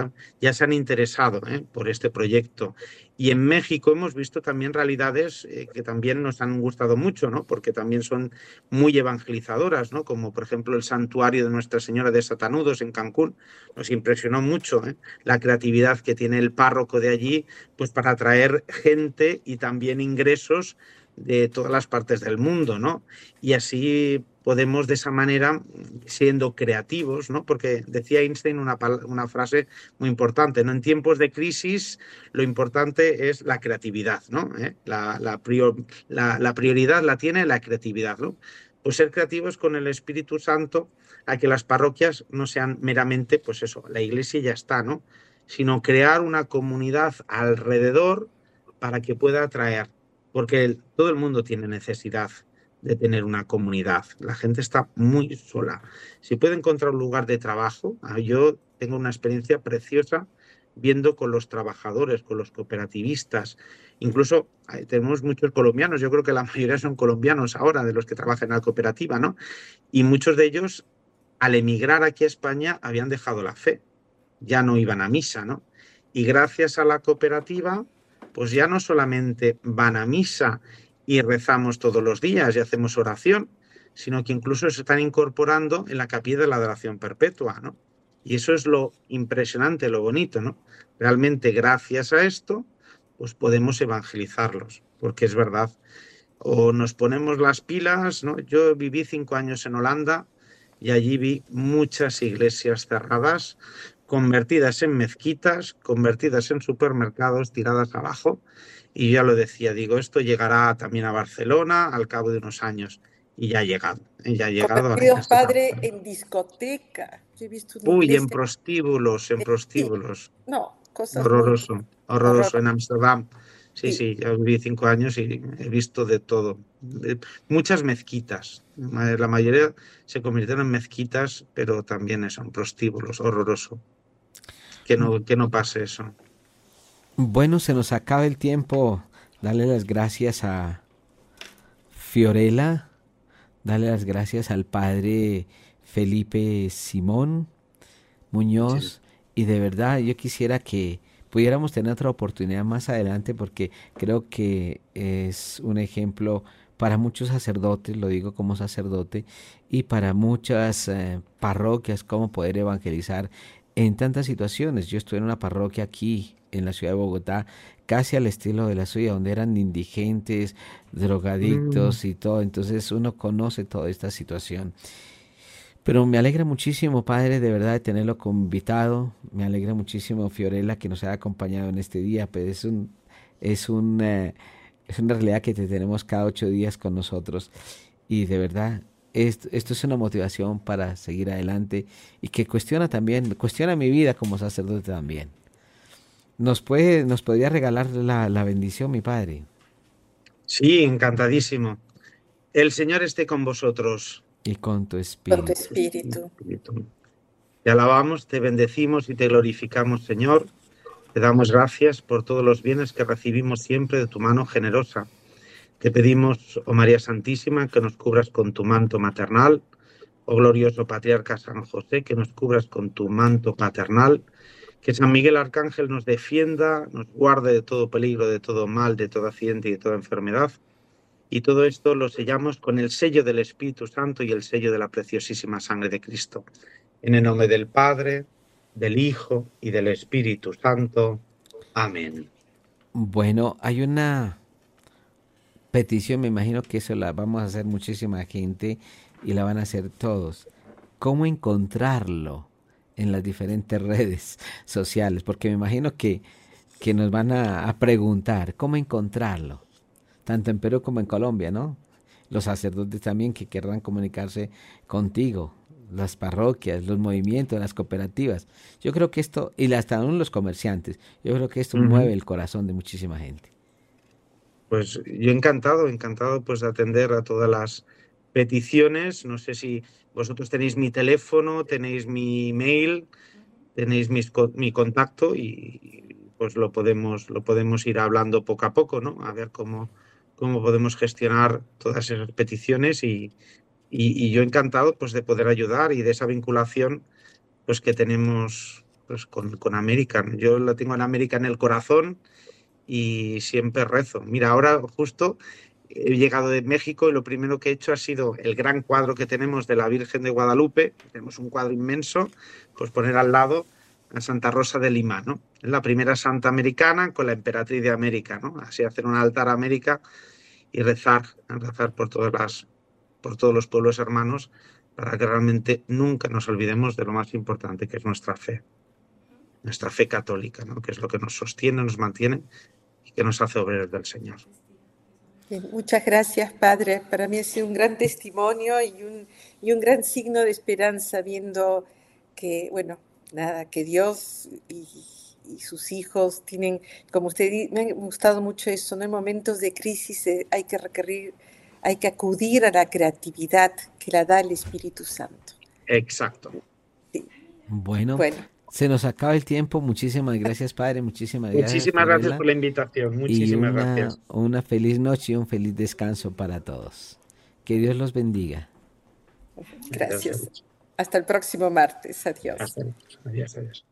ya se han interesado ¿eh? por este proyecto. Y en México hemos visto también realidades eh, que también nos han gustado mucho, ¿no? porque también son muy evangelizadoras, ¿no? como por ejemplo el santuario de Nuestra Señora de Satanudos en Cancún. Nos impresionó mucho ¿eh? la creatividad que tiene el párroco de allí pues para atraer gente y también ingresos de todas las partes del mundo, ¿no? Y así podemos de esa manera, siendo creativos, ¿no? Porque decía Einstein una, una frase muy importante, ¿no? En tiempos de crisis lo importante es la creatividad, ¿no? ¿Eh? La, la, la, prioridad la tiene la creatividad, ¿no? Pues ser creativos con el Espíritu Santo a que las parroquias no sean meramente, pues eso, la iglesia ya está, ¿no? Sino crear una comunidad alrededor para que pueda atraer, porque todo el mundo tiene necesidad de tener una comunidad. La gente está muy sola. Si puede encontrar un lugar de trabajo, ah, yo tengo una experiencia preciosa viendo con los trabajadores, con los cooperativistas. Incluso tenemos muchos colombianos, yo creo que la mayoría son colombianos ahora de los que trabajan en la cooperativa, ¿no? Y muchos de ellos, al emigrar aquí a España, habían dejado la fe, ya no iban a misa, ¿no? Y gracias a la cooperativa, pues ya no solamente van a misa y rezamos todos los días y hacemos oración, sino que incluso se están incorporando en la capilla de la adoración perpetua, ¿no? Y eso es lo impresionante, lo bonito, ¿no? Realmente gracias a esto, pues podemos evangelizarlos, porque es verdad. O nos ponemos las pilas, ¿no? Yo viví cinco años en Holanda y allí vi muchas iglesias cerradas, convertidas en mezquitas, convertidas en supermercados, tiradas abajo, y ya lo decía, digo, esto llegará también a Barcelona al cabo de unos años. Y ya ha llegado. Ya ha llegado. padre en discoteca. Uy, en prostíbulos, en prostíbulos. No, cosas. Horroroso, horroroso en Ámsterdam. Sí, sí, ya viví cinco años y he visto de todo. muchas mezquitas. La mayoría se convirtieron en mezquitas, pero también son prostíbulos, horroroso. Que no, que no pase eso. Bueno, se nos acaba el tiempo. Dale las gracias a Fiorella. Dale las gracias al padre Felipe Simón Muñoz. Y de verdad yo quisiera que pudiéramos tener otra oportunidad más adelante porque creo que es un ejemplo para muchos sacerdotes, lo digo como sacerdote, y para muchas eh, parroquias, cómo poder evangelizar en tantas situaciones. Yo estuve en una parroquia aquí, en la ciudad de Bogotá, casi al estilo de la suya, donde eran indigentes, drogadictos mm. y todo. Entonces uno conoce toda esta situación. Pero me alegra muchísimo, Padre, de verdad, de tenerlo como invitado. Me alegra muchísimo, Fiorella, que nos haya acompañado en este día. Pero es, un, es, un, eh, es una realidad que te tenemos cada ocho días con nosotros. Y de verdad, esto, esto, es una motivación para seguir adelante y que cuestiona también, cuestiona mi vida como sacerdote también. ¿Nos, puede, nos podría regalar la, la bendición, mi Padre? Sí, encantadísimo. El Señor esté con vosotros. Y con tu espíritu. espíritu. Te alabamos, te bendecimos y te glorificamos, Señor. Te damos gracias por todos los bienes que recibimos siempre de tu mano generosa. Te pedimos, oh María Santísima, que nos cubras con tu manto maternal. Oh glorioso patriarca San José, que nos cubras con tu manto paternal. Que San Miguel Arcángel nos defienda, nos guarde de todo peligro, de todo mal, de todo accidente y de toda enfermedad y todo esto lo sellamos con el sello del Espíritu Santo y el sello de la preciosísima sangre de Cristo. En el nombre del Padre, del Hijo y del Espíritu Santo. Amén. Bueno, hay una petición, me imagino que eso la vamos a hacer muchísima gente y la van a hacer todos. ¿Cómo encontrarlo en las diferentes redes sociales? Porque me imagino que, que nos van a, a preguntar, ¿cómo encontrarlo? Tanto en Perú como en Colombia, ¿no? Los sacerdotes también que querrán comunicarse contigo, las parroquias, los movimientos, las cooperativas. Yo creo que esto, y hasta aún los comerciantes, yo creo que esto mueve el corazón de muchísima gente. Pues yo encantado, encantado pues de atender a todas las peticiones. No sé si vosotros tenéis mi teléfono, tenéis mi email, tenéis mi contacto y pues lo podemos, lo podemos ir hablando poco a poco, ¿no? A ver cómo, cómo podemos gestionar todas esas peticiones y, yo encantado pues de poder ayudar y de esa vinculación pues que tenemos pues con, con América. Yo la tengo en América en el corazón y siempre rezo. Mira, ahora justo he llegado de México y lo primero que he hecho ha sido el gran cuadro que tenemos de la Virgen de Guadalupe. Tenemos un cuadro inmenso, pues poner al lado a Santa Rosa de Lima, ¿no? Es la primera santa americana con la emperatriz de América, ¿no? Así hacer un altar a América y rezar, rezar por todas las, por todos los pueblos hermanos para que realmente nunca nos olvidemos de lo más importante que es nuestra fe, nuestra fe católica, ¿no? que es lo que nos sostiene, nos mantiene y que nos hace obreros del Señor. muchas gracias, Padre. Para mí ha sido un gran testimonio y un, y un gran signo de esperanza viendo que, bueno, nada, que Dios y, sus hijos tienen, como usted me ha gustado mucho eso, ¿no? en momentos de crisis eh, hay que requerir, hay que acudir a la creatividad que la da el Espíritu Santo. Exacto. Bueno, se nos acaba el tiempo. Muchísimas gracias, Padre. Muchísimas gracias. Muchísimas gracias por la invitación. Muchísimas una, gracias. Una feliz noche y un feliz descanso para todos. Que Dios los bendiga. gracias. Hasta el próximo martes. Adiós. adiós, adiós.